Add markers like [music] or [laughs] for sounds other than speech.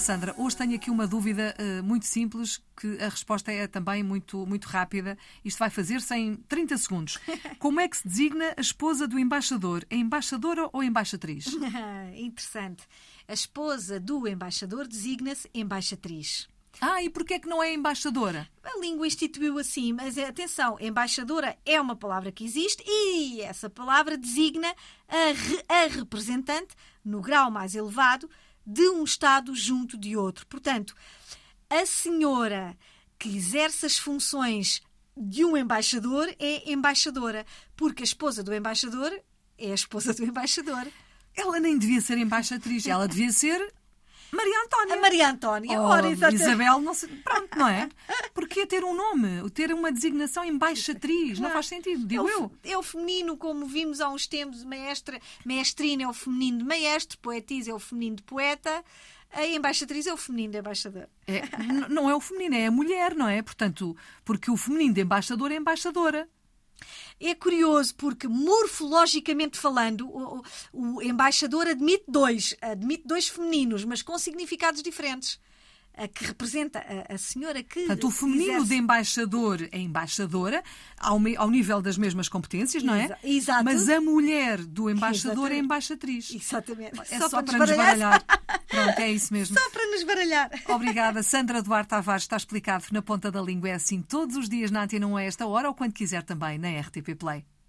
Sandra, hoje tenho aqui uma dúvida uh, muito simples, que a resposta é também muito, muito rápida. Isto vai fazer-se em 30 segundos. [laughs] Como é que se designa a esposa do embaixador? É embaixadora ou embaixatriz? [laughs] Interessante. A esposa do embaixador designa-se embaixatriz. Ah, e porquê é que não é embaixadora? A língua instituiu assim, mas atenção, embaixadora é uma palavra que existe e essa palavra designa a, re a representante, no grau mais elevado, de um Estado junto de outro. Portanto, a senhora que exerce as funções de um embaixador é embaixadora, porque a esposa do embaixador é a esposa do embaixador. Ela nem devia ser embaixatriz, ela devia ser Maria Antónia. A Maria Antónia. Oh, Ora, Isabel, não se... pronto, não é? Porque ter um nome, ter uma designação embaixatriz, não faz sentido, digo é o, eu. É o feminino, como vimos há uns tempos, maestra, maestrina é o feminino de maestro, poetisa é o feminino de poeta. A embaixatriz é o feminino de embaixador. É, não é o feminino, é a mulher, não é? Portanto, porque o feminino de embaixador é embaixadora. É curioso porque, morfologicamente falando, o, o embaixador admite dois, admite dois femininos, mas com significados diferentes a que representa a, a senhora que. Portanto, o feminino exerce... de embaixador é embaixadora, ao, ao nível das mesmas competências, não é? Exato. Mas a mulher do embaixador é Exatamente. é embaixatriz. Exatamente. É só, só para, nos baralhar. Pronto, é isso mesmo. Só para nos baralhar. Obrigada. Sandra Duarte Tavares está explicado na ponta da língua. É assim todos os dias na Antena 1 a esta hora ou quando quiser também na RTP Play.